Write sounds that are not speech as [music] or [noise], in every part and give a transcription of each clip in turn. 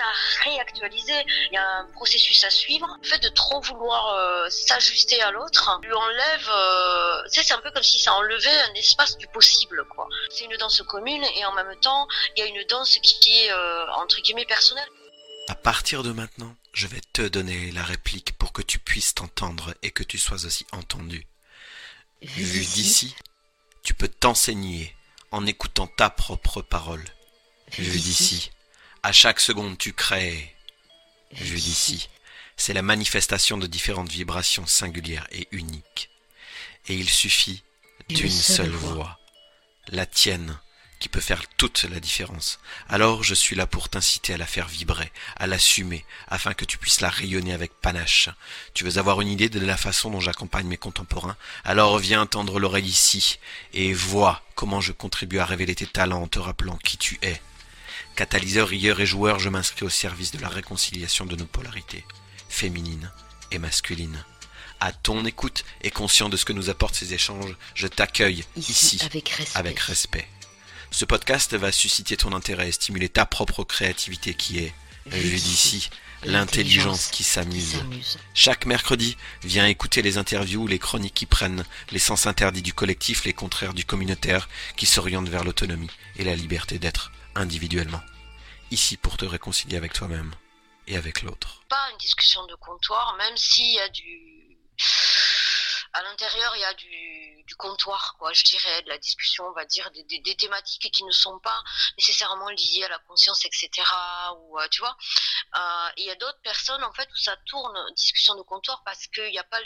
à réactualiser. Il y a un processus à suivre. Le fait de trop vouloir euh, s'ajuster à l'autre lui enlève. Euh, tu sais, c'est un peu comme si ça enlevait un espace du possible, quoi. C'est une danse commune et en même temps, il y a une danse qui est euh, entre guillemets personnelle. À partir de maintenant, je vais te donner la réplique pour que tu puisses t'entendre et que tu sois aussi entendu. Vu d'ici, tu peux t'enseigner en écoutant ta propre parole. Vu d'ici, à chaque seconde tu crées. Vu d'ici, c'est la manifestation de différentes vibrations singulières et uniques. Et il suffit d'une seule voix, la tienne, qui peut faire toute la différence. Alors je suis là pour t'inciter à la faire vibrer, à l'assumer, afin que tu puisses la rayonner avec panache. Tu veux avoir une idée de la façon dont j'accompagne mes contemporains? Alors viens tendre l'oreille ici, et vois comment je contribue à révéler tes talents en te rappelant qui tu es. Catalyseur, rieur et joueur, je m'inscris au service de la réconciliation de nos polarités, féminines et masculines. À ton écoute et conscient de ce que nous apportent ces échanges, je t'accueille ici, avec respect. avec respect. Ce podcast va susciter ton intérêt et stimuler ta propre créativité qui est, vue d'ici, l'intelligence qui s'amuse. Chaque mercredi, viens écouter les interviews, les chroniques qui prennent les sens interdits du collectif, les contraires du communautaire, qui s'orientent vers l'autonomie et la liberté d'être individuellement. Ici pour te réconcilier avec toi-même et avec l'autre. Pas une discussion de comptoir, même s'il y a du à l'intérieur, il y a du, comptoir, quoi, je dirais, de la discussion, on va dire, des, thématiques qui ne sont pas nécessairement liées à la conscience, etc. Ou euh, tu vois, euh, il y a d'autres personnes en fait où ça tourne discussion de comptoir parce qu'il n'y a pas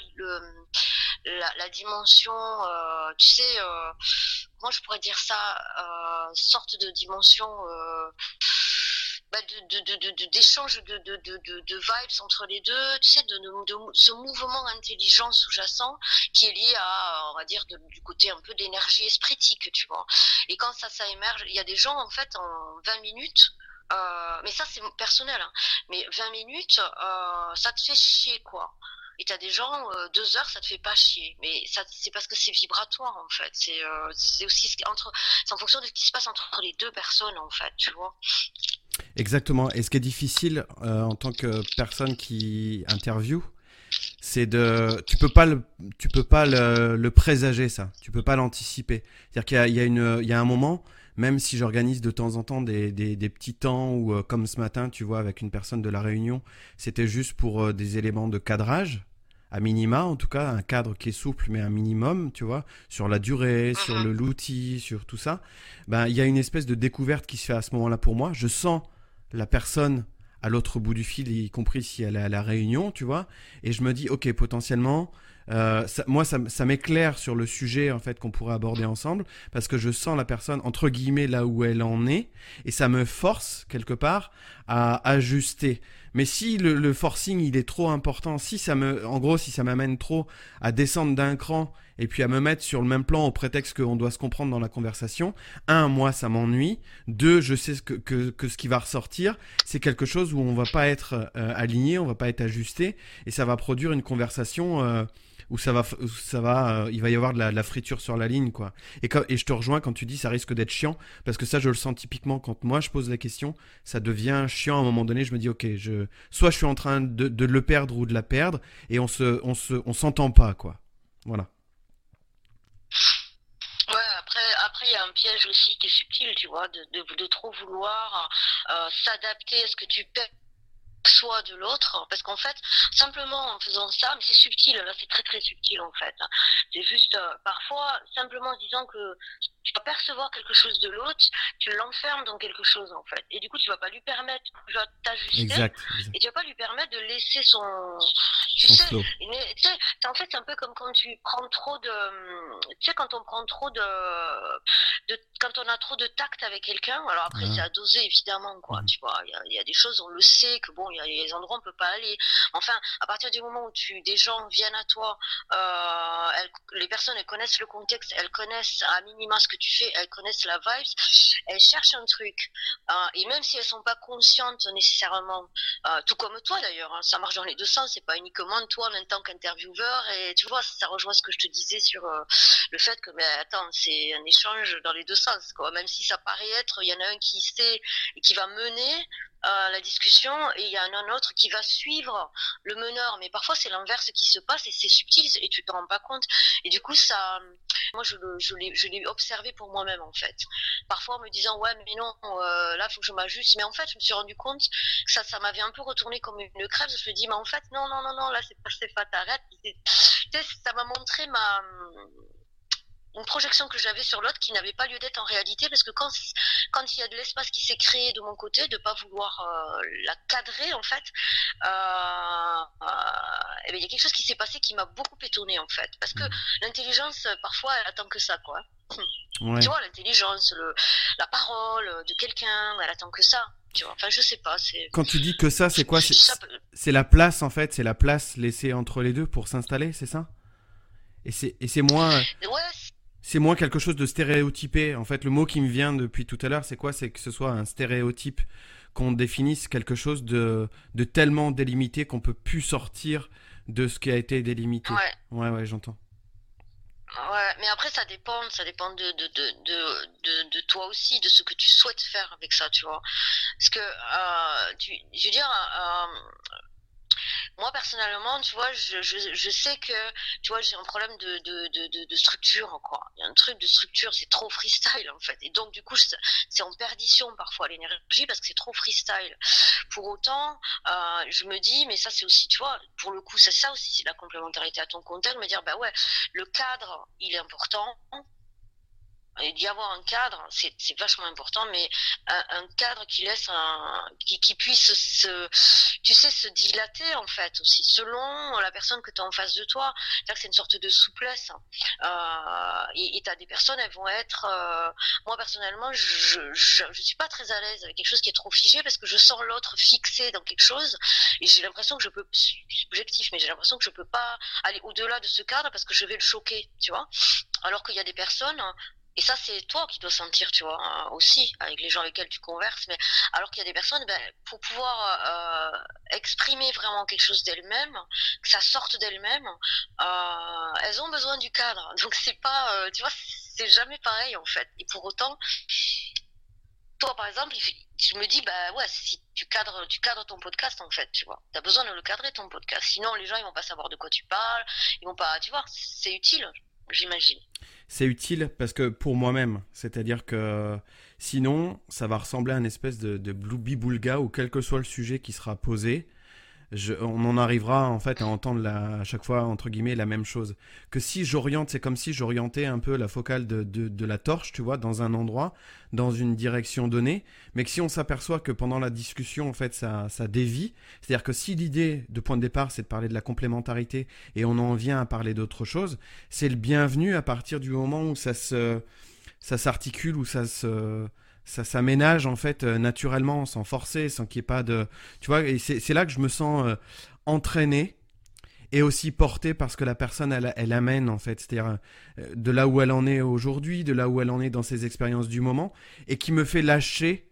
la, dimension, euh, tu sais, euh, comment je pourrais dire ça, sorte de dimension bah, d'échange de, de, vibes entre les deux, tu sais, de, ce mouvement intelligent sous-jacent qui est lié à, on va dire, du côté un peu d'énergie espritique, tu vois. Et quand ça, ça émerge, il y a des gens, en fait, en 20 minutes, euh, mais ça c'est personnel, hein, mais 20 minutes, euh, ça te fait chier, quoi. Et t'as des gens, euh, deux heures, ça te fait pas chier. Mais c'est parce que c'est vibratoire, en fait. C'est, aussi entre, c'est en fonction de ce qui se passe entre les deux personnes, en fait, tu vois. Exactement. Et ce qui est difficile euh, en tant que personne qui interviewe, c'est de, tu peux pas le, tu peux pas le, le présager ça. Tu peux pas l'anticiper. C'est-à-dire qu'il y a, il y a une, il y a un moment, même si j'organise de temps en temps des, des, des petits temps ou euh, comme ce matin, tu vois, avec une personne de la Réunion, c'était juste pour euh, des éléments de cadrage à minima, en tout cas, un cadre qui est souple, mais un minimum, tu vois, sur la durée, sur le l'outil, sur tout ça, ben, il y a une espèce de découverte qui se fait à ce moment-là pour moi. Je sens la personne à l'autre bout du fil, y compris si elle est à la réunion, tu vois, et je me dis, ok, potentiellement, euh, moi, ça, ça m'éclaire sur le sujet en fait qu'on pourrait aborder ensemble parce que je sens la personne entre guillemets là où elle en est et ça me force quelque part à ajuster. Mais si le, forcing il est trop important, si ça me, en gros, si ça m'amène trop à descendre d'un cran et puis à me mettre sur le même plan au prétexte qu'on doit se comprendre dans la conversation, un, moi, ça m'ennuie. Deux, je sais que, que, que, ce qui va ressortir, c'est quelque chose où on va pas être euh, aligné, on va pas être ajusté et ça va produire une conversation. Euh, où ça va, ça va, euh, il va y avoir de la, friture sur la ligne, quoi. Et, quand, je te rejoins quand tu dis ça risque d'être chiant, parce que ça, je le sens typiquement quand moi je pose la question, ça devient chiant à un moment donné. Je me dis, ok, je, soit je suis en train de, le perdre ou de la perdre, et on se, on se, on s'entend pas, quoi. Voilà. Ouais, après, après il y a un piège aussi qui est subtil, tu vois, de, trop vouloir euh, s'adapter à ce que tu perçois de l'autre, parce qu'en fait, simplement en faisant ça, mais c'est subtil, là, c'est très très subtil en fait. C'est juste, euh, parfois, simplement en disant que tu vas percevoir quelque chose de l'autre, tu l'enfermes dans quelque chose en fait. Et du coup, tu vas pas lui permettre, tu vas t'ajuster, exact, exact. et tu vas pas lui permettre de laisser son, tu Son sais, flow. une- tu sais, c'est- en fait, c'est un peu comme quand tu prends trop de, tu sais, quand on prend trop de, de quand on a trop de tact avec quelqu'un. Alors après, Ah. c'est à doser évidemment, quoi. Mhm. Tu vois, il y a, il y a des choses, on le sait que bon, il y a des endroits où on peut pas aller. Enfin, à partir du moment où tu, des gens viennent à toi, euh, les personnes, elles connaissent le contexte, elles connaissent à minima ce que tu fais, elles connaissent la vibe, elles cherchent un truc. Euh, et même si elles sont pas conscientes nécessairement, euh, tout comme toi d'ailleurs, hein, ça marche dans les deux sens, c'est pas uniquement toi en tant qu'intervieweur. Et tu vois, ça rejoint ce que je te disais sur le fait que, mais attends, c'est un échange dans les deux sens, quoi. Même si ça paraît être, il y en a un qui sait et qui va mener. Euh, la discussion et il y en a un autre qui va suivre le meneur. Mais parfois, c'est l'inverse qui se passe et c'est subtil et tu te rends pas compte. Et du coup, ça, moi, je, l'ai observé pour moi-même, en fait. Parfois, en me disant, ouais, mais non, euh, là, faut que je m'ajuste. Mais en fait, je me suis rendu compte que ça, ça m'avait un peu retourné comme une crève. Je me dit, mais en fait, non, non, non, non, là, c'est pas, c'est pas, t'arrêtes. Ça m'a montré ma, une projection que j'avais sur l'autre qui n'avait pas lieu d'être en réalité parce que quand quand il y a de l'espace qui s'est créé de mon côté de pas vouloir euh, la cadrer en fait euh, euh, eh il y a quelque chose qui s'est passé qui m'a beaucoup étonné en fait. Parce que mmh. l'intelligence parfois elle attend que ça quoi. [clears throat] Tu vois l'intelligence la parole de quelqu'un elle attend que ça tu vois. Enfin je sais pas c'est quand tu dis que ça c'est quoi? C'est la place en fait c'est la place laissée entre les deux pour s'installer c'est ça? Et c'est et c'est moins ouais, c'est moins quelque chose de stéréotypé. En fait, le mot qui me vient depuis tout à l'heure, c'est quoi? C'est que ce soit un stéréotype, qu'on définisse quelque chose de, de tellement délimité qu'on peut plus sortir de ce qui a été délimité. Ouais, ouais, ouais j'entends. Ouais, mais après ça dépend, ça dépend de de, de, de, de, toi aussi, de ce que tu souhaites faire avec ça, tu vois. Parce que, euh, tu, je veux dire, euh, moi personnellement, tu vois, je, je, sais que, tu vois, j'ai un problème de, de, de, de, structure, quoi. Il y a un truc de structure, c'est trop freestyle, en fait. Et donc, du coup, c'est en perdition parfois l'énergie parce que c'est trop freestyle. Pour autant, euh, je me dis, mais ça, c'est aussi, tu vois, pour le coup, c'est ça aussi, c'est la complémentarité à ton contexte, me dire, bah ouais, le cadre, il est important d'y avoir un cadre, c'est vachement important, mais un, cadre qui laisse un, qui, qui, puisse se, tu sais, se dilater en fait aussi, selon la personne que tu as en face de toi. C'est-à-dire que c'est une sorte de souplesse. Euh, et tu as des personnes, elles vont être, euh, moi personnellement, je, je, je, suis pas très à l'aise avec quelque chose qui est trop figé parce que je sens l'autre fixé dans quelque chose et j'ai l'impression que je peux, subjectif, mais j'ai l'impression que je peux pas aller au-delà de ce cadre parce que je vais le choquer, tu vois. Alors qu'il y a des personnes, et ça, c'est toi qui dois sentir, tu vois, hein, aussi, avec les gens avec lesquels tu converses. Mais alors qu'il y a des personnes, ben, pour pouvoir euh, exprimer vraiment quelque chose d'elles-mêmes, que ça sorte d'elles-mêmes, euh, elles ont besoin du cadre. [laughs] Donc c'est pas, euh, tu vois, c'est jamais pareil en fait. Et pour autant, toi, par exemple, je me dis, bah ouais, si tu cadres, tu cadres ton podcast en fait, tu vois. T'as besoin de le cadrer ton podcast. Sinon, les gens ils vont pas savoir de quoi tu parles, ils vont pas, tu vois, c'est utile, j'imagine. C'est utile parce que pour moi-même, c'est-à-dire que sinon, ça va ressembler à une espèce de, de boulga où quel que soit le sujet qui sera posé, on en arrivera en fait à entendre la, à chaque fois entre guillemets la même chose. Que si j'oriente, c'est comme si j'orientais un peu la focale de, de, de, la torche, tu vois, dans un endroit, dans une direction donnée, mais que si on s'aperçoit que pendant la discussion en fait ça, ça dévie, c'est-à-dire que si l'idée de point de départ c'est de parler de la complémentarité et on en vient à parler d'autre chose, c'est le bienvenu à partir du moment où ça se ça s'articule ou ça se ça s'aménage en fait euh, naturellement, sans forcer, sans qu'il n'y ait pas de. Tu vois, c'est là que je me sens euh, entraîné et aussi porté parce que la personne, elle, amène en fait, c'est-à-dire euh, de là où elle en est aujourd'hui, de là où elle en est dans ses expériences du moment, et qui me fait lâcher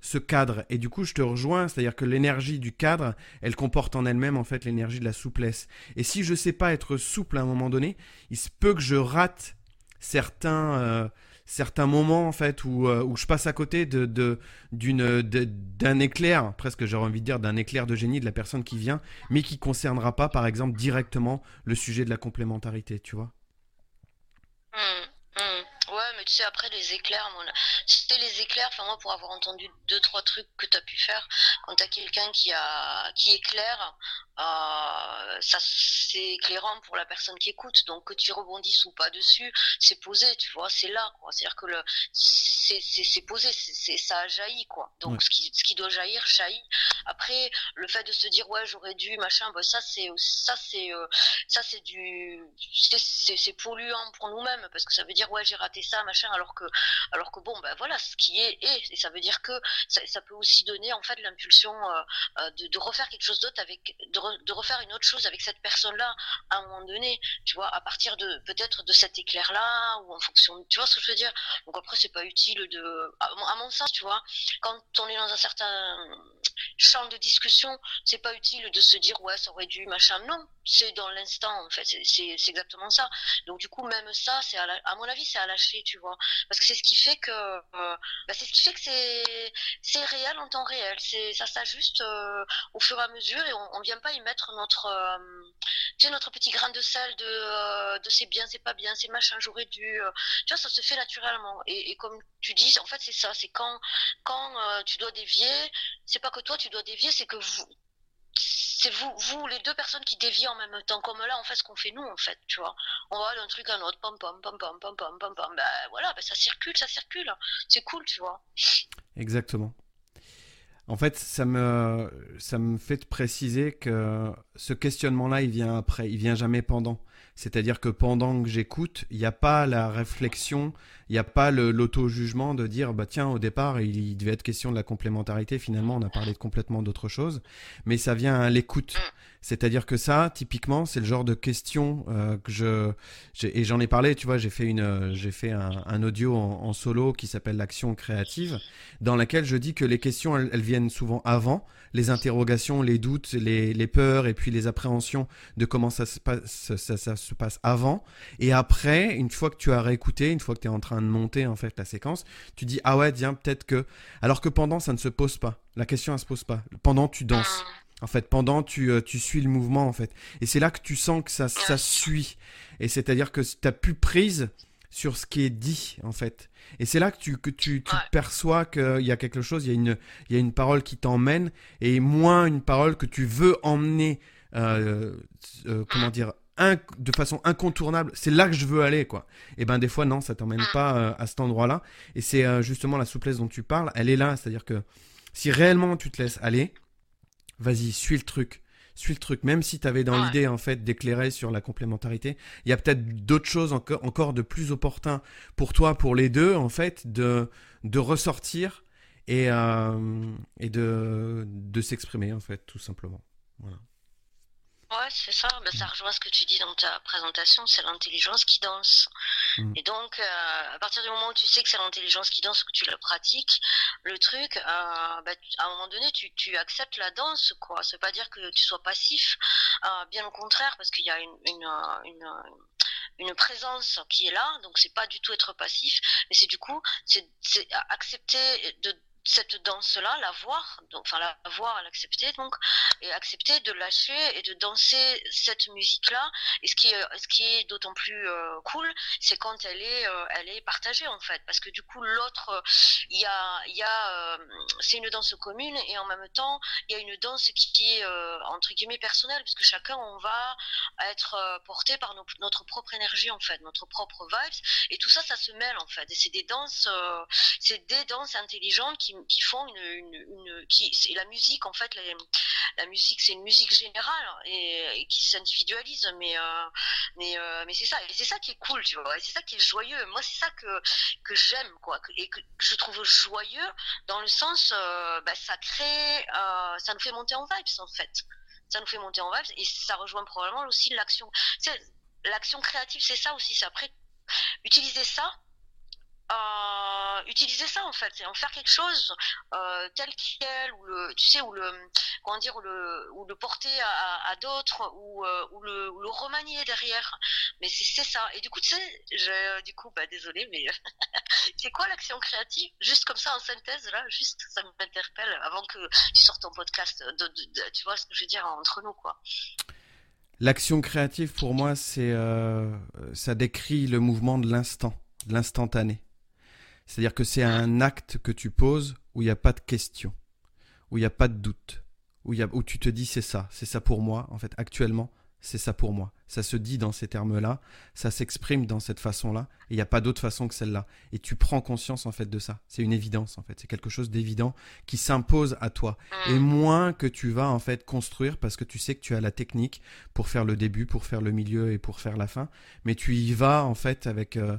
ce cadre. Et du coup, je te rejoins, c'est-à-dire que l'énergie du cadre, elle comporte en elle-même en fait l'énergie de la souplesse. Et si je sais pas être souple à un moment donné, il se peut que je rate certains certains moments en fait où, euh, où je passe à côté de d'une d'un éclair presque j'aurais envie de dire d'un éclair de génie de la personne qui vient mais qui concernera pas par exemple directement le sujet de la complémentarité tu vois. Ouais mais tu sais après les éclairs c'était les éclairs enfin moi pour avoir entendu deux trois trucs que tu as pu faire quand tu as quelqu'un qui a qui éclaire euh, ça c'est éclairant pour la personne qui écoute. Donc que tu rebondisses ou pas dessus, c'est posé, tu vois, c'est là, quoi. C'est-à-dire que le, c'est, c'est, posé, c'est, ça a jailli, quoi. Donc ce qui, ce qui doit jaillir, jaillit. Après, le fait de se dire ouais, j'aurais dû, machin, bah, ça c'est, ça c'est, euh, ça c'est du, c'est, c'est, polluant pour nous-mêmes parce que ça veut dire ouais, j'ai raté ça, alors que, alors que bon, ben voilà, ce qui est et ça veut dire que ça, peut aussi donner en fait l'impulsion euh, de, de refaire quelque chose d'autre avec, de de refaire une autre chose avec cette personne-là à un moment donné, tu vois, à partir de peut-être de cet éclair-là ou en fonction, tu vois ce que je veux dire? Donc après c'est pas utile de, à, mon sens, tu vois, quand on est dans un certain, champ de discussion, c'est pas utile de se dire ouais ça aurait dû machin. Non, c'est dans l'instant en fait, c'est exactement ça. Donc du coup même ça, c'est à, mon avis c'est à lâcher, tu vois, parce que c'est ce qui fait que euh, bah, c'est ce qui fait que c'est c'est réel en temps réel. C'est ça s'ajuste euh, au fur et à mesure et on, on vient pas y mettre notre euh, tu notre petit grain de sel de de c'est bien, c'est pas bien, c'est machin, j'aurais dû. tu vois ça se fait naturellement et, et comme tu dis, en fait c'est ça, c'est quand quand tu dois dévier, c'est pas que toi tu dois dévier, c'est que vous c'est vous, vous, les deux personnes qui dévient en même temps. Comme là, on fait ce qu'on fait nous, en fait, tu vois. On va d'un truc à un autre, pom pom, pom pom, pom pom, pom. Ben voilà, ben, ça circule, ça circule. C'est cool, tu vois. Exactement. En fait, ça me, ça me fait préciser que ce questionnement-là, il vient après, il vient jamais pendant. C'est-à-dire que pendant que j'écoute, il n'y a pas la réflexion, il n'y a pas l'auto-jugement de dire, bah tiens, au départ, il, devait être question de la complémentarité, finalement, on a parlé de complètement d'autre chose, mais ça vient à l'écoute. C'est-à-dire que ça, typiquement, c'est le genre de question euh, que je, et j'en ai parlé, tu vois, j'ai fait une, j'ai fait un, audio en, solo qui s'appelle l'action créative, dans laquelle je dis que les questions, elles viennent souvent avant, les interrogations, les doutes, les, les, peurs et puis les appréhensions de comment ça se, passe, ça, se passe avant. Et après, une fois que tu as réécouté, une fois que tu es en train de monter en fait la séquence, tu dis ah ouais, tiens, peut-être que. Alors que pendant, ça ne se pose pas. La question, elle se pose pas. Pendant, tu danses. En fait, pendant, tu, euh, tu suis le mouvement, en fait. Et c'est là que tu sens que ça, ça suit. Et c'est-à-dire que tu as plus prise sur ce qui est dit, en fait. Et c'est là que tu, que tu, tu perçois qu'il y a quelque chose, il y a une, il y a une parole qui t'emmène, et moins une parole que tu veux emmener, euh, euh, comment dire, de façon incontournable. C'est là que je veux aller, quoi. Et ben des fois, non, ça t'emmène pas euh, à cet endroit-là. Et c'est justement la souplesse dont tu parles, elle est là. C'est-à-dire que si réellement tu te laisses aller, vas-y, suis le truc suis le truc. Même si tu avais dans l'idée en fait d'éclairer sur la complémentarité, il y a peut-être d'autres choses encore, encore de plus opportun pour toi, pour les deux en fait, de, de ressortir et, euh, et de, de s'exprimer en fait, tout simplement. Voilà. Ouais, c'est ça. Ben, ça rejoint ce que tu dis dans ta présentation, c'est l'intelligence qui danse. Mm. Et donc, euh, à partir du moment où tu sais que c'est l'intelligence qui danse, que tu le pratiques, le truc, euh, ben, à un moment donné, tu, tu acceptes la danse, quoi. Ça veut pas dire que tu sois passif, euh, bien au contraire, parce qu'il y a une, une, une, une présence qui est là, donc c'est pas du tout être passif, mais c'est du coup, c'est accepter de cette danse-là, la voir, donc, enfin la voir, l'accepter donc, et accepter de lâcher et de danser cette musique-là. Et ce qui est, ce qui est d'autant plus euh, cool, c'est quand elle est, euh, elle est partagée en fait, parce que du coup l'autre, il y a, il y a, euh, c'est une danse commune et en même temps il y a une danse qui est entre guillemets personnelle, puisque chacun on va être porté par notre propre énergie en fait, notre propre vibes, et tout ça, ça se mêle en fait. Et c'est des danses, c'est des danses intelligentes qui qui, font une, qui et la musique en fait la musique c'est une musique générale et, qui s'individualise mais euh, mais euh, mais c'est ça. Et c'est ça qui est cool tu vois. C'est ça qui est joyeux. Moi c'est ça que que j'aime quoi et que, je trouve joyeux dans le sens euh, bah, ça crée ça nous fait monter en vibes en fait. Ça nous fait monter en vibes et ça rejoint probablement aussi l'action. L'action créative c'est ça aussi. C'est après utiliser ça euh, utiliser ça en fait, et en faire quelque chose euh, tel quel, ou le, tu sais, ou le, comment dire, le, ou le porter à, d'autres, ou, euh, ou, le, remanier derrière. Mais c'est ça. Et du coup, tu sais, du coup, bah désolé, mais [laughs] c'est quoi l'action créative? Juste comme ça en synthèse là, juste ça m'interpelle avant que tu sortes ton podcast. Tu vois ce que je veux dire entre nous quoi. L'action créative pour moi, c'est ça décrit le mouvement de l'instant, de l'instantané. C'est-à-dire que c'est un acte que tu poses où il n'y a pas de question, où il n'y a pas de doute, où, y a, où tu te dis c'est ça, c'est ça pour moi. En fait, actuellement, c'est ça pour moi. Ça se dit dans ces termes-là, ça s'exprime dans cette façon-là, et il n'y a pas d'autre façon que celle-là. Et tu prends conscience en fait de ça. C'est une évidence en fait. C'est quelque chose d'évident qui s'impose à toi. Et mm. moins que tu vas en fait construire parce que tu sais que tu as la technique pour faire le début, pour faire le milieu et pour faire la fin. Mais tu y vas en fait avec euh,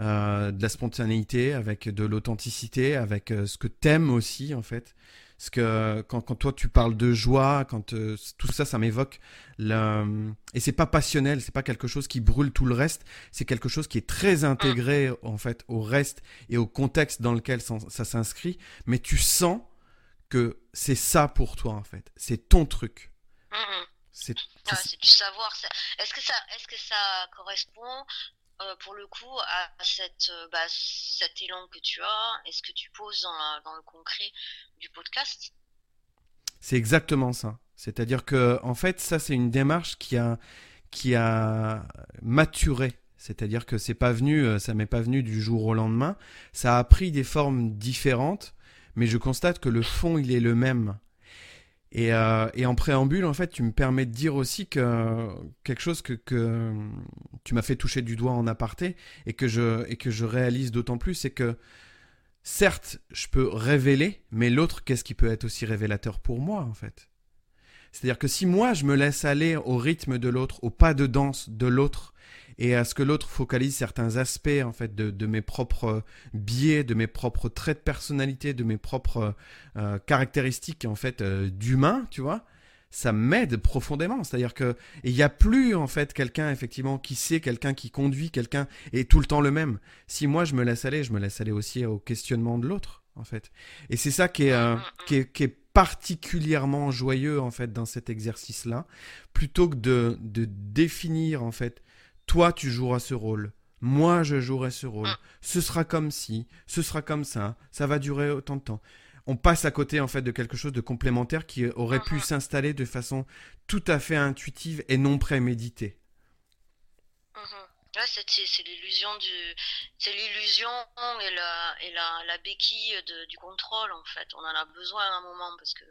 euh, de la spontanéité, avec de l'authenticité, avec euh, ce que t'aimes aussi en fait. Parce que quand, quand, toi tu parles de joie, quand euh, tout ça, ça m'évoque. Le... Et c'est pas passionnel, c'est pas quelque chose qui brûle tout le reste. C'est quelque chose qui est très intégré en fait au reste et au contexte dans lequel ça, ça s'inscrit. Mais tu sens que c'est ça pour toi en fait. C'est ton truc. Mhm. C'est Ah, du savoir. ça- Est-ce que ça, est-ce que ça correspond euh, pour le coup à cette, euh, bah, cet élan que tu as Est-ce que tu poses dans, dans le concret du podcast? C'est exactement ça. C'est-à-dire que en fait, ça c'est une démarche qui a qui a maturé. C'est-à-dire que c'est pas venu, euh, ça m'est pas venu du jour au lendemain. Ça a pris des formes différentes, mais je constate que le fond il est le même. Et, euh, et en préambule, en fait, tu me permets de dire aussi que quelque chose que, tu m'as fait toucher du doigt en aparté et que et que je réalise d'autant plus, c'est que certes, je peux révéler, mais l'autre, qu'est-ce qui peut être aussi révélateur pour moi, en fait? C'est-à-dire que si moi, je me laisse aller au rythme de l'autre, au pas de danse de l'autre, et à ce que l'autre focalise certains aspects, en fait, de, de mes propres biais, de mes propres traits de personnalité, de mes propres euh, caractéristiques, en fait, euh, d'humain, tu vois ça m'aide profondément. C'est-à-dire que il n'y a plus en fait quelqu'un effectivement qui sait, quelqu'un qui conduit, quelqu'un est tout le temps le même. Si moi je me laisse aller, je me laisse aller aussi au questionnement de l'autre en fait. Et c'est ça qui est, euh, qui est, qui est particulièrement joyeux en fait dans cet exercice-là, plutôt que de, de définir en fait, toi tu joueras ce rôle. Moi, je jouerai ce rôle. Ce sera comme si, ce sera comme ça, ça va durer autant de temps on passe à côté en fait de quelque chose de complémentaire qui aurait pu Mhm. s'installer de façon tout à fait intuitive et non préméditée. Ouais, c'est l'illusion du, c'est l'illusion et la et la, la béquille du contrôle en fait. On en a besoin à un moment parce que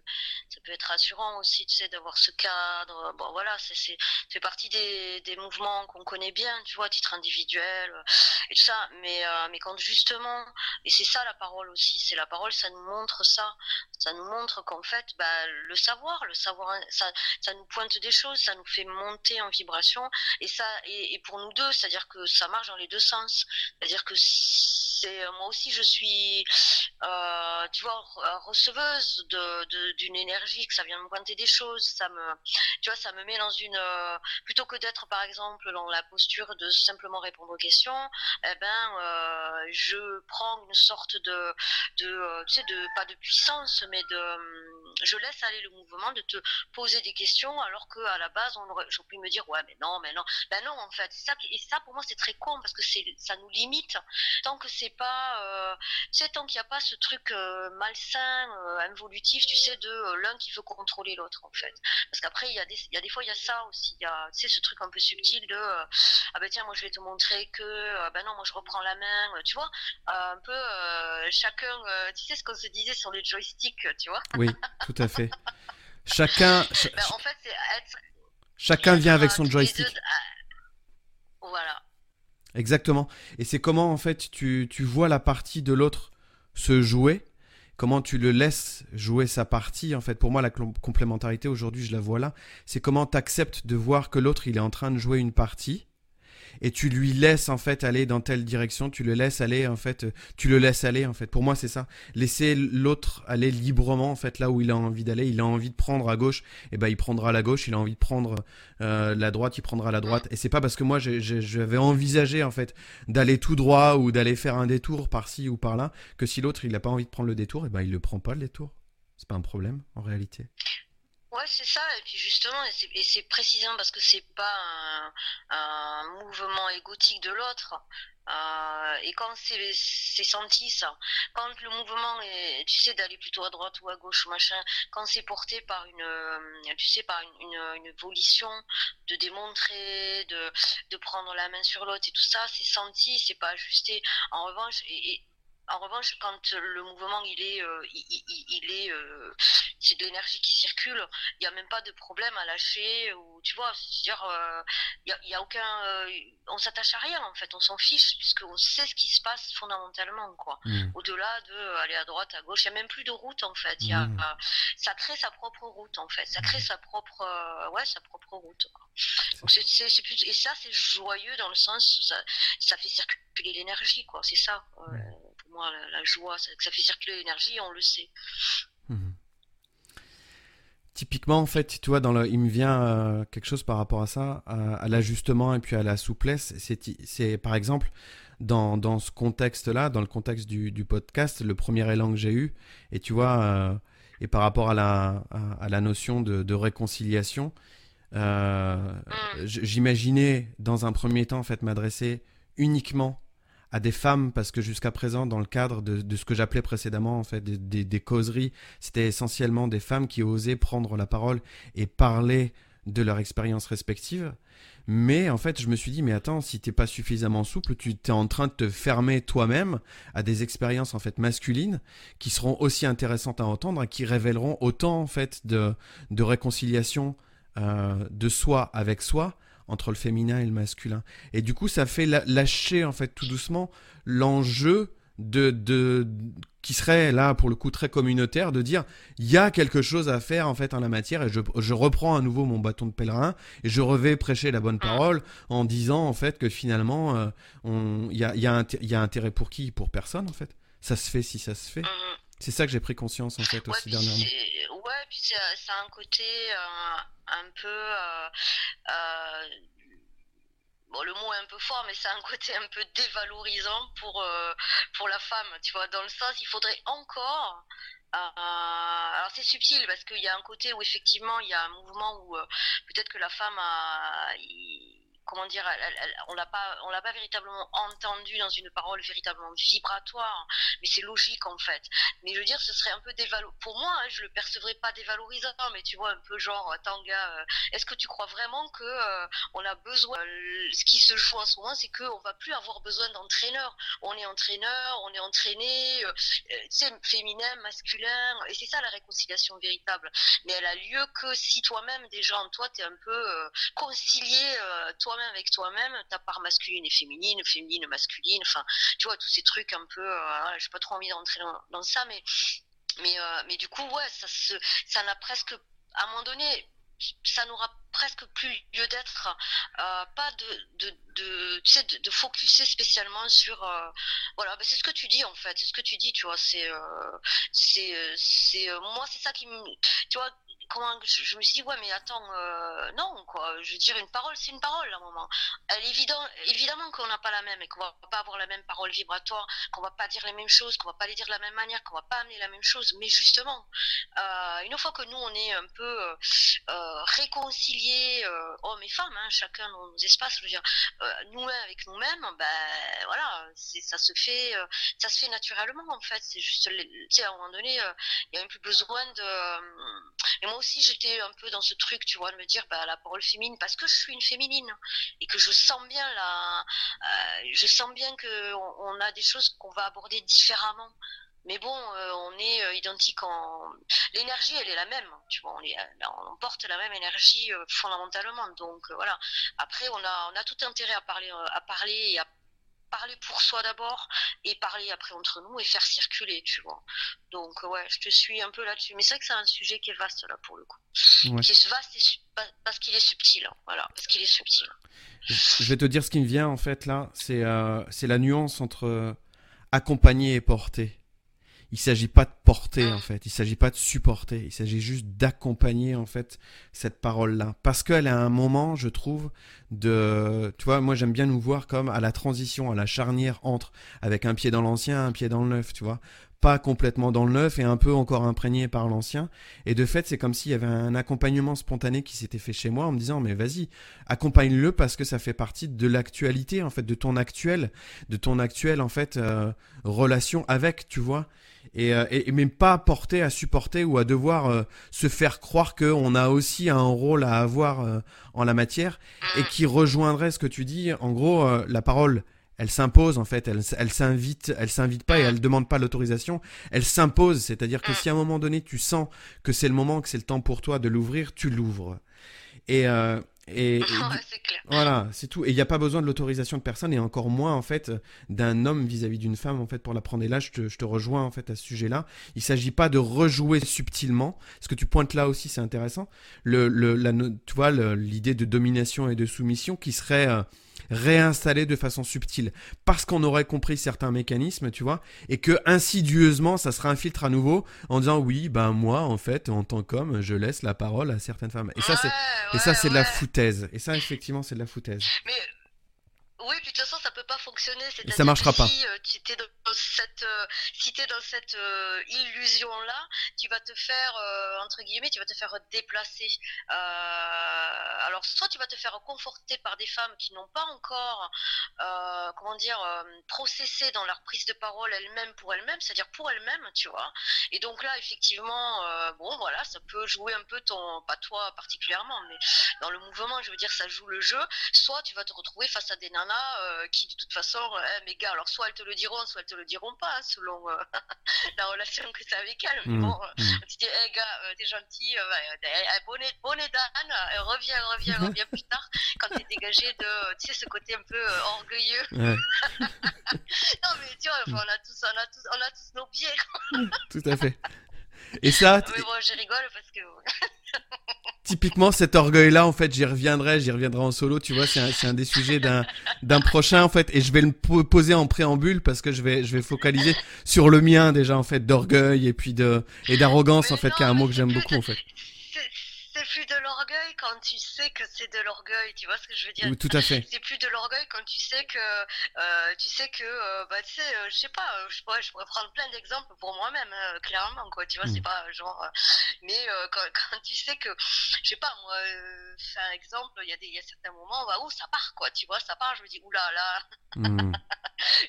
ça peut être rassurant aussi, tu sais, d'avoir ce cadre. Bon, voilà, c'est ça fait partie des, des mouvements qu'on connaît bien, tu vois, à titre individuel et tout ça. Mais euh, mais quand justement, et c'est ça la parole aussi, c'est la parole, ça nous montre ça, ça nous montre qu'en fait, bah le savoir, le savoir, ça ça nous pointe des choses, ça nous fait monter en vibration et ça et, et pour nous deux c'est à dire que ça marche dans les deux sens. C'est à dire que moi aussi je suis euh, tu vois re- receveuse de d'une énergie que ça vient me pointer des choses ça me tu vois ça me met dans une euh, plutôt que d'être par exemple dans la posture de simplement répondre aux questions eh ben euh, je prends une sorte de de tu sais de pas de puissance mais de hum, je laisse aller le mouvement de te poser des questions alors que à la base on aurait j'aurais pu me dire ouais mais non mais non. Ben non en fait ça et ça pour moi c'est très con parce que c'est ça nous limite. Tant que c'est pas euh, tu sais tant qu'il n'y a pas ce truc euh, malsain euh, involutif tu sais de euh, l'un qui veut contrôler l'autre en fait. Parce qu'après il y a des il y a des fois il y a ça aussi. Il y a tu sais ce truc un peu subtil de ah ben tiens moi je vais te montrer que euh, ben non moi je reprends la main tu vois. Un peu chacun tu sais ce qu'on se disait sur le joystick tu vois. Oui, tout à fait. Chacun, [laughs] ch- ben, en fait c'est être chacun vient avec son les joystick. deux, ah, voilà Exactement. Et c'est comment en fait tu, tu vois la partie de l'autre se jouer, comment tu le laisses jouer sa partie. En fait, pour moi, la complémentarité aujourd'hui, je la vois là. C'est comment tu acceptes de voir que l'autre, il est en train de jouer une partie. Et tu lui laisses en fait aller dans telle direction, tu le laisses aller en fait, tu le laisses aller en fait. Pour moi c'est ça, laisser l'autre aller librement en fait là où il a envie d'aller. Il a envie de prendre à gauche, et ben il prendra la gauche. Il a envie de prendre euh, la droite, il prendra la droite. Et c'est pas parce que moi j'avais envisagé en fait d'aller tout droit ou d'aller faire un détour par-ci ou par-là que si l'autre il a pas envie de prendre le détour, et ben il le prend pas le détour. C'est pas un problème en réalité. Ouais, c'est ça. Et puis justement, et c'est, précisément parce que c'est pas un, mouvement égotique de l'autre. Euh, et quand c'est, senti ça, quand le mouvement est, tu sais, d'aller plutôt à droite ou à gauche, machin, quand c'est porté par une, euh, tu sais, par une, une, une volition de démontrer, de, de prendre la main sur l'autre et tout ça, c'est senti, c'est pas ajusté. En revanche, et en revanche, quand le mouvement il est, euh, il, il, il est, euh, c'est de l'énergie qui circule, il n'y a même pas de problème à lâcher ou tu vois, c'est-à-dire, euh, il y, a, il y a aucun, on s'attache à rien en fait, on s'en fiche puisqu'on sait ce qui se passe fondamentalement quoi. Mm. Au-delà de aller à droite, à gauche, il n'y a même plus de route en fait. Y a, Mm. ça crée sa propre route en fait, ça crée sa propre, ouais, sa propre route. Quoi. Donc c'est, c'est, c'est plus, et ça c'est joyeux dans le sens, ça, ça fait circuler l'énergie quoi, c'est ça. Moi, la, la joie, c'est que ça fait circuler l'énergie, on le sait. Mhm. Typiquement, en fait, tu vois, dans le, il me vient euh, quelque chose par rapport à ça, à, à l'ajustement et puis à la souplesse. C'est, par exemple, dans, dans ce contexte-là, dans le contexte du, du podcast, le premier élan que j'ai eu, et tu vois, euh, et par rapport à la, à, la notion de, de réconciliation, euh, Mm. j'imaginais dans un premier temps en fait m'adresser uniquement à des femmes parce que jusqu'à présent dans le cadre de, ce que j'appelais précédemment en fait des causeries c'était essentiellement des femmes qui osaient prendre la parole et parler de leur expérience respective. Mais en fait je me suis dit mais attends si t'es pas suffisamment souple tu t'es en train de te fermer toi-même à des expériences en fait masculines qui seront aussi intéressantes à entendre et qui révéleront autant en fait de, de réconciliation euh, de soi avec soi entre le féminin et le masculin. Et du coup, ça fait lâcher en fait tout doucement l'enjeu de, de qui serait là pour le coup très communautaire de dire il y a quelque chose à faire en fait en la matière et je, je reprends à nouveau mon bâton de pèlerin et je revais prêcher la bonne parole en disant en fait que finalement euh, on- il y, a, y, a y a intérêt pour qui? Pour personne en fait ça se fait si ça se fait Mhm. C'est ça que j'ai pris conscience en fait Ouais, aussi dernièrement ouais, puis c'est ça a un côté euh, un peu. euh, euh, bon, le mot est un peu fort, mais c'est un côté un peu dévalorisant pour, pour la femme, tu vois, dans le sens, il faudrait encore. euh, alors c'est subtil parce qu'il y a un côté où effectivement il y a un mouvement où euh, peut-être que la femme a, comment dire, on l'a pas, on l'a pas véritablement entendu dans une parole véritablement vibratoire, mais c'est logique en fait. Mais je veux dire, ce serait un peu dévalorisant. Pour moi, hein, je le percevrais pas dévalorisant, mais tu vois, un peu genre, gars, euh, est-ce que tu crois vraiment que euh, on a besoin. euh, ce qui se joue en ce moment, c'est qu'on va plus avoir besoin d'entraîneurs. On est entraîneur, on est entraîné, sais, féminin, masculin, et c'est ça la réconciliation véritable. Mais elle a lieu que si toi-même, déjà en toi, tu es un peu concilié euh, avec toi-même, ta part masculine et féminine, féminine, masculine, enfin, tu vois, tous ces trucs un peu. Euh, voilà, j'ai pas trop envie d'entrer dans, ça, mais mais euh, mais du coup ouais ça ça n'a presque à un moment donné ça n'aura presque plus lieu d'être euh, pas de de, de tu sais de, de focuser spécialement sur euh, voilà bah, c'est ce que tu dis en fait c'est ce que tu dis tu vois c'est c'est c'est moi c'est ça qui me tu vois je, me suis dit ouais mais attends euh, non quoi je veux dire une parole c'est une parole à un moment. Évidemment qu'on n'a pas la même et qu'on va pas avoir la même parole vibratoire qu'on va pas dire les mêmes choses qu'on va pas les dire de la même manière qu'on va pas amener la même chose. Mais justement euh, une fois que nous on est un peu euh, réconciliés hommes et femmes hein, chacun dans nos espaces je dire nous-mêmes avec nous-mêmes ben voilà ça se fait ça se fait naturellement en fait. C'est juste tu sais à un moment donné il y a même plus besoin de aussi j'étais un peu dans ce truc tu vois de me dire bah la parole féminine parce que je suis une féminine et que je sens bien la euh, je sens bien que on, a des choses qu'on va aborder différemment mais bon, euh, on est euh, identique en. L'énergie, elle est la même. Tu vois, on, euh, porte la même énergie euh, fondamentalement. Donc voilà. Après, on a, on a tout intérêt à parler, à parler parler pour soi d'abord et parler après entre nous et faire circuler, tu vois. Donc euh, ouais, je te suis un peu là-dessus. Mais c'est vrai que c'est un sujet qui est vaste là pour le coup. Ouais. Qui est vaste et parce qu'il est subtil. hein. Voilà, parce qu'il est subtil. Je vais te dire ce qui me vient en fait là, c'est euh, c'est la nuance entre accompagner et porter. Il s'agit pas de porter Mm. en fait, il s'agit pas de supporter, il s'agit juste d'accompagner en fait cette parole là parce qu'elle a un moment, je trouve, de tu vois, moi j'aime bien nous voir comme à la transition, à la charnière entre avec un pied dans l'ancien, un pied dans le neuf, tu vois. Pas complètement dans le neuf et un peu encore imprégné par l'ancien. Et de fait, c'est comme s'il y avait un accompagnement spontané qui s'était fait chez moi en me disant, mais vas-y, accompagne-le parce que ça fait partie de l'actualité, en fait, de ton actuel, de ton actuel, en fait, euh, relation avec, tu vois. Et, euh, et, et même pas porter à supporter ou à devoir euh, se faire croire qu'on a aussi un rôle à avoir euh, en la matière et qui rejoindrait ce que tu dis. En gros, euh, la parole, elle s'impose en fait, elle, elle s'invite, elle s'invite pas et elle demande pas l'autorisation, elle s'impose. C'est-à-dire que si à un moment donné tu sens que c'est le moment, que c'est le temps pour toi de l'ouvrir, tu l'ouvres. Et, euh, et, [laughs] clair. voilà, c'est tout. Et il n'y a pas besoin de l'autorisation de personne et encore moins en fait d'un homme vis-à-vis d'une femme en fait pour la prendre. Et là, je te, je te rejoins en fait à ce sujet-là. Il s'agit pas de rejouer subtilement. Ce que tu pointes là aussi, c'est intéressant. Le, le, la, tu vois, l'idée de domination et de soumission qui serait euh, réinstallée de façon subtile parce qu'on aurait compris certains mécanismes, tu vois, et que insidieusement ça se réinfiltre à nouveau en disant oui, ben moi en fait en tant qu'homme, je laisse la parole à certaines femmes. Et ça c'est Ouais, et ça, ouais, c'est de la foutaise. Et ça, effectivement, c'est de la foutaise. Mais Oui, puis de toute façon, ça peut pas fonctionner. Ça marchera pas. Si euh, tu es dans cette, euh, si es dans cette euh, illusion-là, tu vas te faire, entre guillemets, tu vas te faire déplacer. alors, soit tu vas te faire conforter par des femmes qui n'ont pas encore, comment dire, processé dans leur prise de parole elles-mêmes pour elles-mêmes, c'est-à-dire pour elles-mêmes, tu vois. Et donc là, effectivement, bon, voilà, ça peut jouer un peu ton, pas toi particulièrement, mais dans le mouvement, je veux dire, ça joue le jeu. Soit tu vas te retrouver face à des nanas euh, qui de toute façon, eh, mes gars, alors soit elles te le diront, soit elles te le diront pas, hein, selon euh, [laughs] la relation que tu as avec elles. Mais mmh, bon, mmh. tu dis, hé gars, t'es gentil, bonnet, bonnet d'âne, reviens, reviens, [laughs] reviens plus tard, quand t'es dégagé de, tu sais, ce côté un peu orgueilleux. [laughs] non, mais tu vois, on a tous, on a tous, on a tous nos biais. Tout à fait. Et ça. Bon, je rigole parce que. [laughs] typiquement cet orgueil-là, en fait, j'y reviendrai, j'y reviendrai en solo. Tu vois, c'est un, un, des sujets d'un d'un prochain, en fait, et je vais le poser en préambule parce que je vais je vais focaliser sur le mien déjà, en fait, d'orgueil et puis de et d'arrogance, en fait, qui est un mot que j'aime beaucoup, en fait c'est plus de l'orgueil quand tu sais que c'est de l'orgueil, tu vois ce que je veux dire? Oui, tout à fait. C'est plus de l'orgueil quand tu sais que, euh, tu sais que, euh, bah, tu sais, euh, je sais pas, je pourrais, je pourrais prendre plein d'exemples pour moi-même, clairement, quoi, tu vois, c'est mm. pas genre, mais quand, [laughs] quand, tu sais que, je sais pas, moi, un exemple, il y a des, il y a certains moments, bah, où ça part, quoi, tu vois, ça part, je me dis, oula, là, mm. [laughs]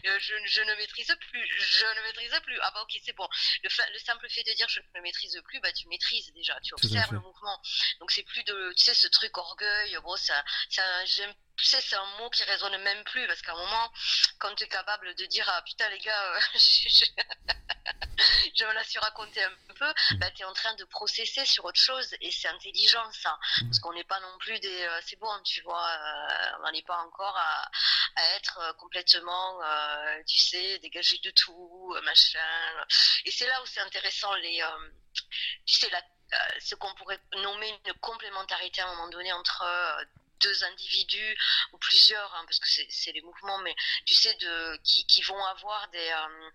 je, je, ne maîtrise plus, je ne maîtrise plus. Ah bah ok, c'est bon. Le, le, simple fait de dire je ne maîtrise plus, bah tu maîtrises déjà, tu observes le mouvement. Donc c'est plus de, tu sais, ce truc orgueil, bon, ça, ça j'aime tu sais, c'est un mot qui résonne même plus parce qu'à un moment, quand tu es capable de dire ah putain les gars, euh, [laughs] je, je, me la suis raconté un peu, mm. bah, tu es en train de processer sur autre chose et c'est intelligent ça. Mm. Parce qu'on n'est pas non plus des. Euh, c'est bon, tu vois, euh, on n'est pas encore à, à être complètement, tu sais, dégagé de tout, machin. Et c'est là où c'est intéressant, les. tu sais, la, ce qu'on pourrait nommer une complémentarité à un moment donné entre deux individus ou plusieurs, hein, parce que c'est les mouvements, mais tu sais, de, qui, qui vont avoir des, euh,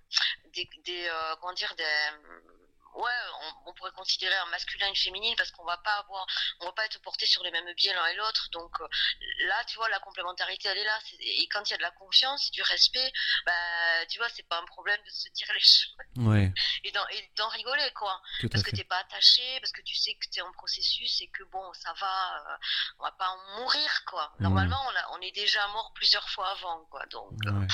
euh, comment dire, des ouais, on, pourrait considérer un masculin et une féminine parce qu'on va pas avoir, on va pas être porté sur les mêmes biais l'un et l'autre. Donc euh, là, tu vois, la complémentarité, elle est là. Et quand il y a de la confiance, du respect, bah, tu vois, c'est pas un problème de se dire les choses. Ouais. Et d'en rigoler, quoi. parce que t'es pas attaché, parce que tu sais que tu es en processus et que bon, ça va, euh, on va pas en mourir, quoi. Normalement, on, on, est déjà mort plusieurs fois avant, quoi. Donc, euh,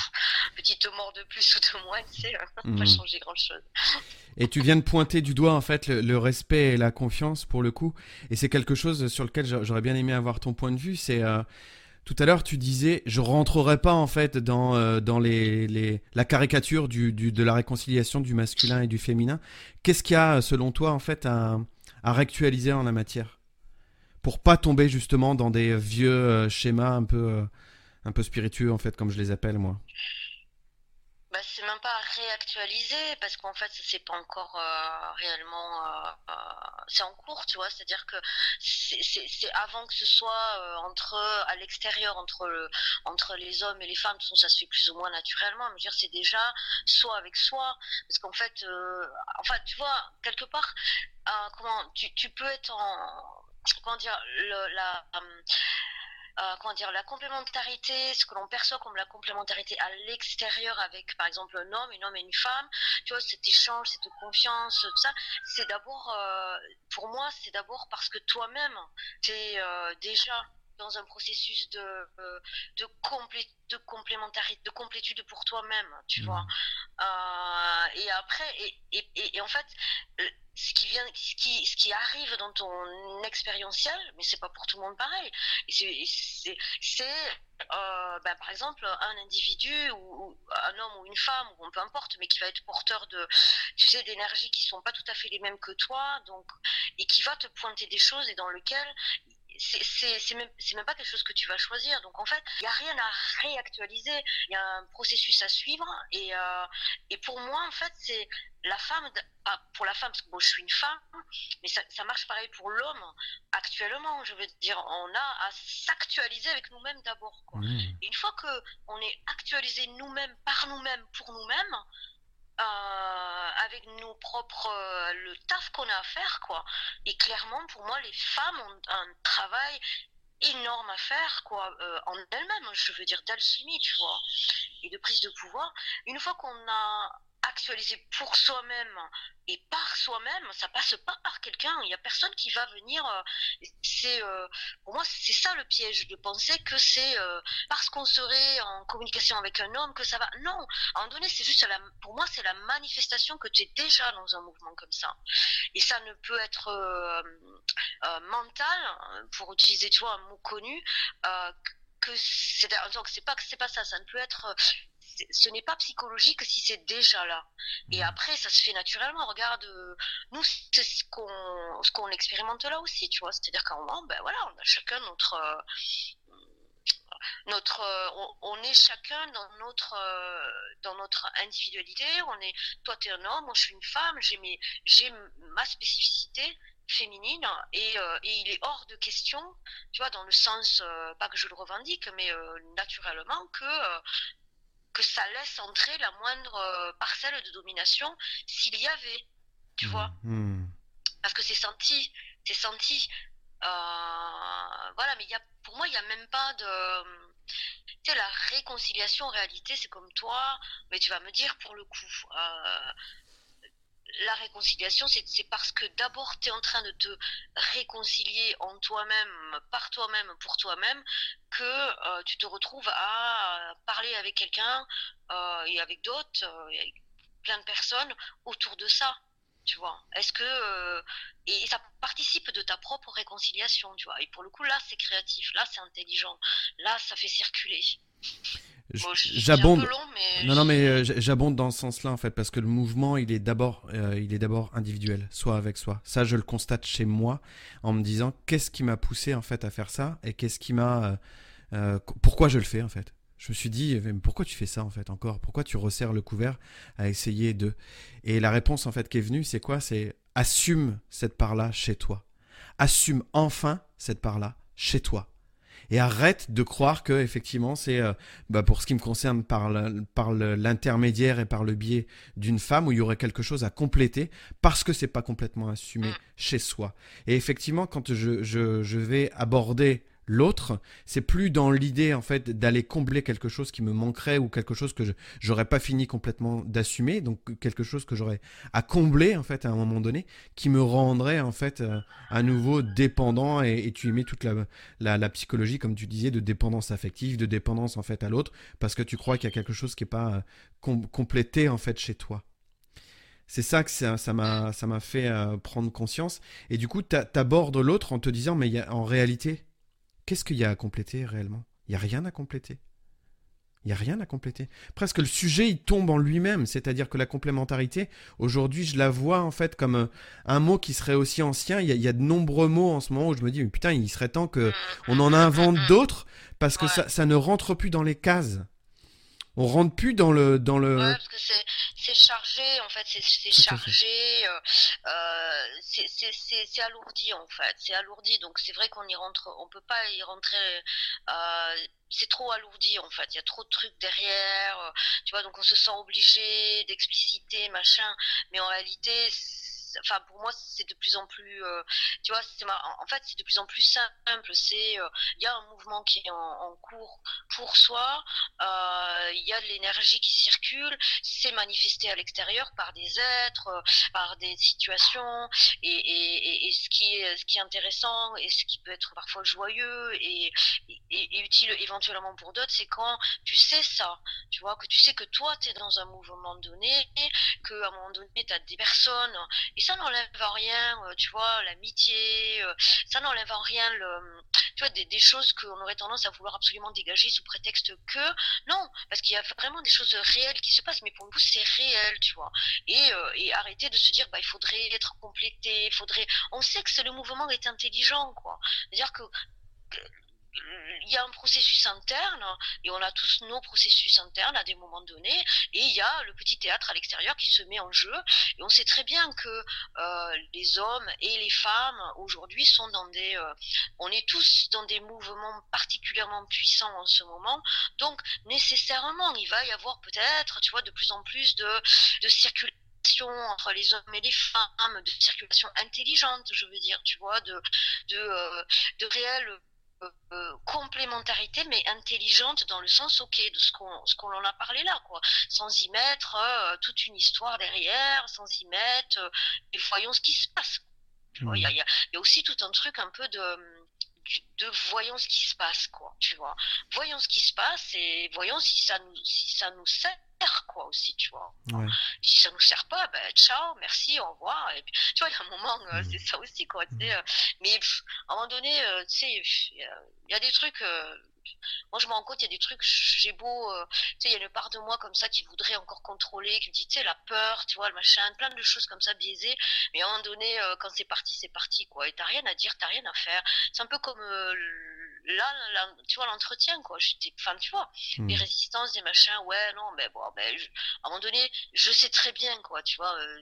petite mort de plus ou de moins, tu sais, [laughs] ça va changer grand chose. Et tu viens de pointer du doigt en fait le, respect et la confiance pour le coup, et c'est quelque chose sur lequel j'aurais bien aimé avoir ton point de vue. C'est euh, tout à l'heure tu disais je rentrerai pas en fait dans euh, dans les, les, la caricature du, de la réconciliation du masculin et du féminin. Qu'est-ce qu'il y a selon toi en fait à, à réactualiser en la matière? Pour pas tomber justement dans des vieux euh, schémas un peu un peu spiritueux en fait comme je les appelle moi bah, c'est même pas réactualisé parce qu'en fait c'est pas encore euh, réellement euh, euh, c'est en cours tu vois. C'est à dire que c'est avant que ce soit entre à l'extérieur entre le, entre les hommes et les femmes. De toute façon ça se fait plus ou moins naturellement. Mais dire c'est déjà soi avec soi. Parce qu'en fait enfin tu vois quelque part comment tu, tu peux être en comment dire le, la euh, comment dire, la complémentarité, ce que l'on perçoit comme la complémentarité à l'extérieur avec, par exemple, un homme, une homme et une femme, tu vois, cet échange, cette confiance, tout ça, c'est d'abord, euh, pour moi, c'est d'abord parce que toi-même, tu es euh, déjà dans un processus de, euh, de, complé de complémentarité, de complétude pour toi-même, tu mmh. vois. Euh, et après, et, et, et, en fait, ce qui vient, ce qui, ce qui arrive dans ton expérientiel, mais c'est pas pour tout le monde pareil. C'est, euh, ben, par exemple un individu ou, un homme ou une femme ou peu importe, mais qui va être porteur de, tu sais, d'énergie qui sont pas tout à fait les mêmes que toi, donc et qui va te pointer des choses et dans lequel c'est même, même pas quelque chose que tu vas choisir. Donc en fait, il n'y a rien à réactualiser. Il y a un processus à suivre. Et, euh, et pour moi, en fait, c'est la femme, ah, pour la femme, parce que moi je suis une femme, mais ça, ça marche pareil pour l'homme. Actuellement, je veux dire, on a à s'actualiser avec nous-mêmes d'abord. Mmh. Une fois que on est actualisé nous-mêmes, par nous-mêmes, pour nous-mêmes, euh, avec nos propres euh, le taf qu'on a à faire quoi. Et clairement pour moi les femmes ont un travail énorme à faire quoi euh, en elle-même je veux dire d'alchimie tu vois et de prise de pouvoir. Une fois qu'on a actualisé pour soi-même et par soi-même, ça passe pas par quelqu'un. Il y a personne qui va venir. Euh, c'est euh, pour moi c'est ça le piège de penser que c'est euh, parce qu'on serait en communication avec un homme que ça va. Non, à un moment donné c'est juste pour moi c'est la manifestation que tu es déjà dans un mouvement comme ça. Et ça ne peut être mental pour utiliser tu vois un mot connu que c'est donc c'est pas que c'est pas ça. Ça ne peut être ce n'est pas psychologique si c'est déjà là. Et mmh. après, ça se fait naturellement. Regarde, euh, nous, c'est ce qu'on, ce qu'on expérimente là aussi, tu vois. C'est-à-dire qu'à un moment, ben voilà, on a chacun notre, euh, notre, euh, on, est chacun dans notre, dans notre individualité. On est, toi, tu es un homme, moi, je suis une femme. J'ai mes, j'ai ma spécificité féminine et, et, il est hors de question, tu vois, dans le sens, pas que je le revendique, mais naturellement que que ça laisse entrer la moindre euh, parcelle de domination s'il y avait, tu vois. Hmm. Hmm. Parce que c'est senti, c'est senti. Euh, voilà, mais y a, pour moi, il n'y a même pas de. Tu sais, la réconciliation en réalité, c'est comme toi, mais tu vas me dire pour le coup. Euh, la réconciliation, c'est parce que d'abord, tu es en train de te réconcilier en toi-même, par toi-même, pour toi-même, que euh, tu te retrouves à parler avec quelqu'un euh, et avec d'autres, euh, plein de personnes autour de ça. Tu vois, est-ce que et ça participe de ta propre réconciliation, tu vois. Et pour le coup, là, c'est créatif, là, c'est intelligent, là, ça fait circuler j'abonde. Non, non, mais euh, j'abonde dans ce sens-là en fait, parce que le mouvement, il est d'abord, euh, il est d'abord individuel, soit avec soi. Ça, je le constate chez moi, en me disant qu'est-ce qui m'a poussé en fait à faire ça, et qu'est-ce qui m'a, euh, pourquoi je le fais en fait? Je me suis dit, pourquoi tu fais ça en fait encore? Pourquoi tu resserres le couvert à essayer de? Et la réponse en fait qui est venue, c'est quoi? C'est assume cette part-là chez toi. Assume enfin cette part-là chez toi et arrête de croire que effectivement c'est euh, bah, pour ce qui me concerne par l'intermédiaire et par le biais d'une femme où il y aurait quelque chose à compléter parce que c'est pas complètement assumé mm. chez soi. Et effectivement quand je, je, je vais aborder L'autre, c'est plus dans l'idée en fait d'aller combler quelque chose qui me manquerait ou quelque chose que j'aurais pas fini complètement d'assumer, donc quelque chose que j'aurais à combler en fait à un moment donné, qui me rendrait en fait euh, à nouveau dépendant et, tu y mets toute la, psychologie comme tu disais de dépendance affective, de dépendance en fait à l'autre, parce que tu crois qu'il y a quelque chose qui est pas euh, complété en fait chez toi. C'est ça que ça m'a ça m'a fait euh, prendre conscience et du coup tu abordes l'autre en te disant mais en réalité Qu'est-ce qu'il y a à compléter réellement? Il n'y a rien à compléter. Il n'y a rien à compléter. Presque le sujet, il tombe en lui-même. C'est-à-dire que la complémentarité, aujourd'hui, je la vois en fait comme euh, un, mot qui serait aussi ancien. Il y, a, de nombreux mots en ce moment où je me dis, mais putain, il serait temps qu'on en invente d'autres parce que ça, ça ne rentre plus dans les cases on rentre plus dans le dans le ouais, parce que c'est chargé en fait c'est chargé euh, euh c'est alourdi en fait c'est alourdi. Donc c'est vrai qu'on y rentre on peut pas y rentrer euh, c'est trop alourdi en fait. Il y a trop de trucs derrière euh, tu vois donc on se sent obligé d'expliciter machin. Mais en réalité enfin pour moi c'est de plus en plus euh, tu vois c'est en fait c'est de plus en plus simple. C'est euh, il y a un mouvement qui est en, cours pour soi. Euh, il y a de l'énergie qui circule. C'est manifesté à l'extérieur par des êtres par des situations. Et, ce qui est ce qui est intéressant et ce qui peut être parfois joyeux et, utile éventuellement pour d'autres c'est quand tu sais ça tu vois que tu sais que toi tu es dans un mouvement donné que à un moment donné tu as des personnes ça n'enlève rien, euh, tu vois, l'amitié, euh, ça n'enlève en rien le, tu vois, des, choses qu'on aurait tendance à vouloir absolument dégager sous prétexte que, non, parce qu'il y a vraiment des choses réelles qui se passent, mais pour nous c'est réel, tu vois, et, euh, et arrêter de se dire, bah, il faudrait être complété, il faudrait, on sait que le mouvement est intelligent, quoi, c'est-à-dire que il y a un processus interne et on a tous nos processus internes à des moments donnés et il y a le petit théâtre à l'extérieur qui se met en jeu. Et on sait très bien que euh, les hommes et les femmes aujourd'hui sont dans des euh, on est tous dans des mouvements particulièrement puissants en ce moment. Donc nécessairement il va y avoir peut-être tu vois de plus en plus de, de circulation entre les hommes et les femmes, de circulation intelligente, je veux dire, tu vois, de, de, euh, de réel complémentarité mais intelligente dans le sens ok de ce qu'on ce qu'on en a parlé là quoi. Sans y mettre toute une histoire derrière sans y mettre et voyons ce qui se passe. Il y, a, y, a, aussi tout un truc un peu de de voyons ce qui se passe quoi tu vois voyons ce qui se passe et voyons si ça nous si ça nous sert quoi aussi tu vois si ça nous sert pas ben ciao merci au revoir et puis, tu vois il y a un moment euh, mm. c'est ça aussi quoi mm. euh, mais à un moment donné euh, tu sais il y, a des trucs moi je me rends compte il y a des trucs j'ai beau tu sais il y a une part de moi comme ça qui voudrait encore contrôler qui me dit tu sais la peur tu vois le machin plein de choses comme ça biaisées. Mais à un moment donné quand c'est parti c'est parti quoi. Et t'as rien à dire t'as rien à faire. C'est un peu comme là, tu vois, l'entretien, quoi. J'étais, enfin, tu vois, hmm. les résistances, des machins, ouais, non, mais bon, ben, à un moment donné, je sais très bien, quoi, tu vois. Euh,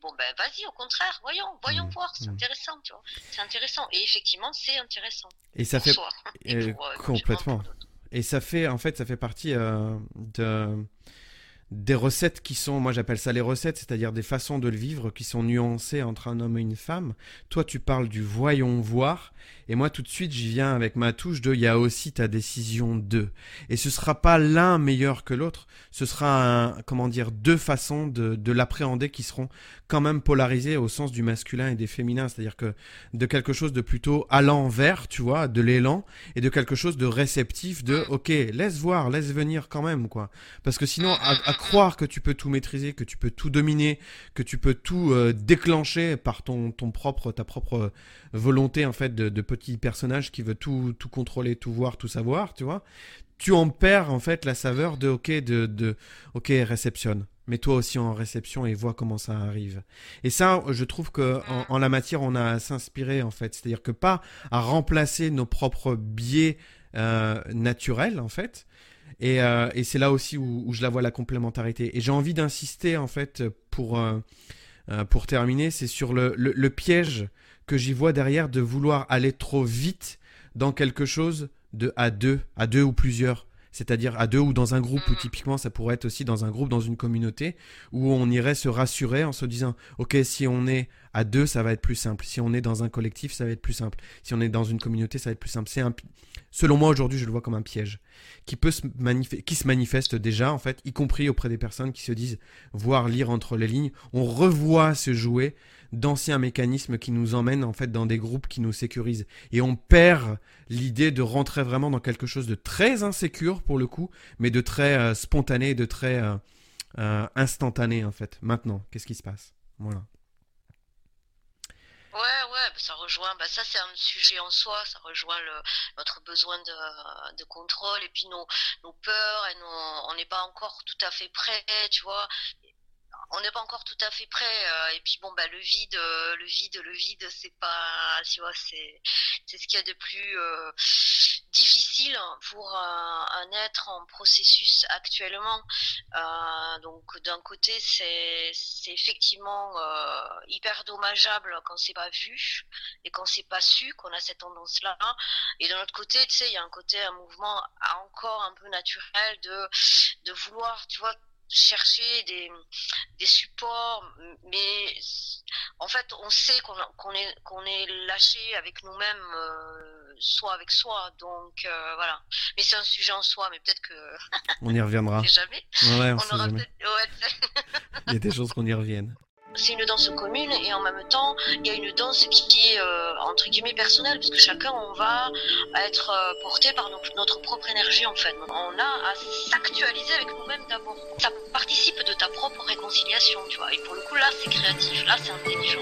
bon, ben, vas-y, au contraire, voyons, voyons hmm. voir, c'est hmm. intéressant, tu vois. C'est intéressant. Et effectivement, c'est intéressant. Et ça fait. [laughs] Euh, complètement. Et ça fait, en fait, ça fait partie euh, de des recettes qui sont, moi j'appelle ça les recettes, c'est-à-dire des façons de le vivre qui sont nuancées entre un homme et une femme. Toi tu parles du voyons voir, et moi tout de suite j'y viens avec ma touche de il y a aussi ta décision de. Et ce sera pas l'un meilleur que l'autre, ce sera un, comment dire, deux façons de, de l'appréhender qui seront quand même polarisées au sens du masculin et des féminins, c'est-à-dire que de quelque chose de plutôt allant vers, tu vois, de l'élan, et de quelque chose de réceptif, de ok, laisse voir, laisse venir quand même, quoi. Parce que sinon, à croire que tu peux tout maîtriser, que tu peux tout dominer, que tu peux tout euh, déclencher par ton, ton propre, ta propre volonté en fait de, de, petit personnage qui veut tout, tout contrôler, tout voir, tout savoir, tu vois, tu en perds en fait la saveur de ok, de, de ok, réceptionne. Mais toi aussi en réception et vois comment ça arrive. Et ça, je trouve que en, la matière, on a à s'inspirer en fait. C'est-à-dire que pas à remplacer nos propres biais euh, naturels en fait, euh, et, c'est là aussi où, je la vois la complémentarité. Et j'ai envie d'insister en fait pour, euh, euh, pour terminer, c'est sur le, le, piège que j'y vois derrière de vouloir aller trop vite dans quelque chose de à deux, à deux ou plusieurs. C'est-à-dire à deux ou dans un groupe, ou typiquement ça pourrait être aussi dans un groupe, dans une communauté, où on irait se rassurer en se disant, ok, si on est à deux, ça va être plus simple. Si on est dans un collectif, ça va être plus simple. Si on est dans une communauté, ça va être plus simple. C'est un, selon moi aujourd'hui, je le vois comme un piège qui peut se qui se manifeste déjà en fait, y compris auprès des personnes qui se disent voir lire entre les lignes. On revoit se jouer d'anciens mécanismes qui nous emmènent en fait dans des groupes qui nous sécurisent et on perd l'idée de rentrer vraiment dans quelque chose de très insécure pour le coup, mais de très euh, spontané, de très euh, euh, instantané en fait. Maintenant, qu'est-ce qui se passe? Voilà. Ouais, ouais, bah, ça rejoint, bah ça c'est un sujet en soi, ça rejoint le, notre besoin de, contrôle et puis nos, nos peurs et nos, on n'est pas encore tout à fait prêt, tu vois on n'est pas encore tout à fait prêt. Euh, et puis bon, bah le vide, euh, le vide, le vide, c'est pas, tu vois, c'est c'est ce qu'il y a de plus euh, difficile pour un, être en processus actuellement. donc d'un côté, c'est c'est effectivement hyper dommageable quand c'est pas vu et quand c'est pas su qu'on a cette tendance-là. Et d'un autre côté, tu sais, il y a un côté, un mouvement encore un peu naturel de de vouloir, tu vois chercher des, des supports, mais en fait, on sait qu'on est, qu'on est lâché avec nous-mêmes, euh, soit avec soi. Donc euh, voilà. Mais c'est un sujet en soi, mais peut-être que. on y reviendra. [laughs] jamais. Ouais, on, aura Il y a des choses qu'on y revienne c'est une danse commune et en même temps il y a une danse qui est euh, entre guillemets personnelle parce que chacun on va être euh, porté par notre, propre énergie en fait. On a à s'actualiser avec nous-mêmes d'abord. Ça participe de ta propre réconciliation, tu vois. Et pour le coup là c'est créatif, là c'est intelligent.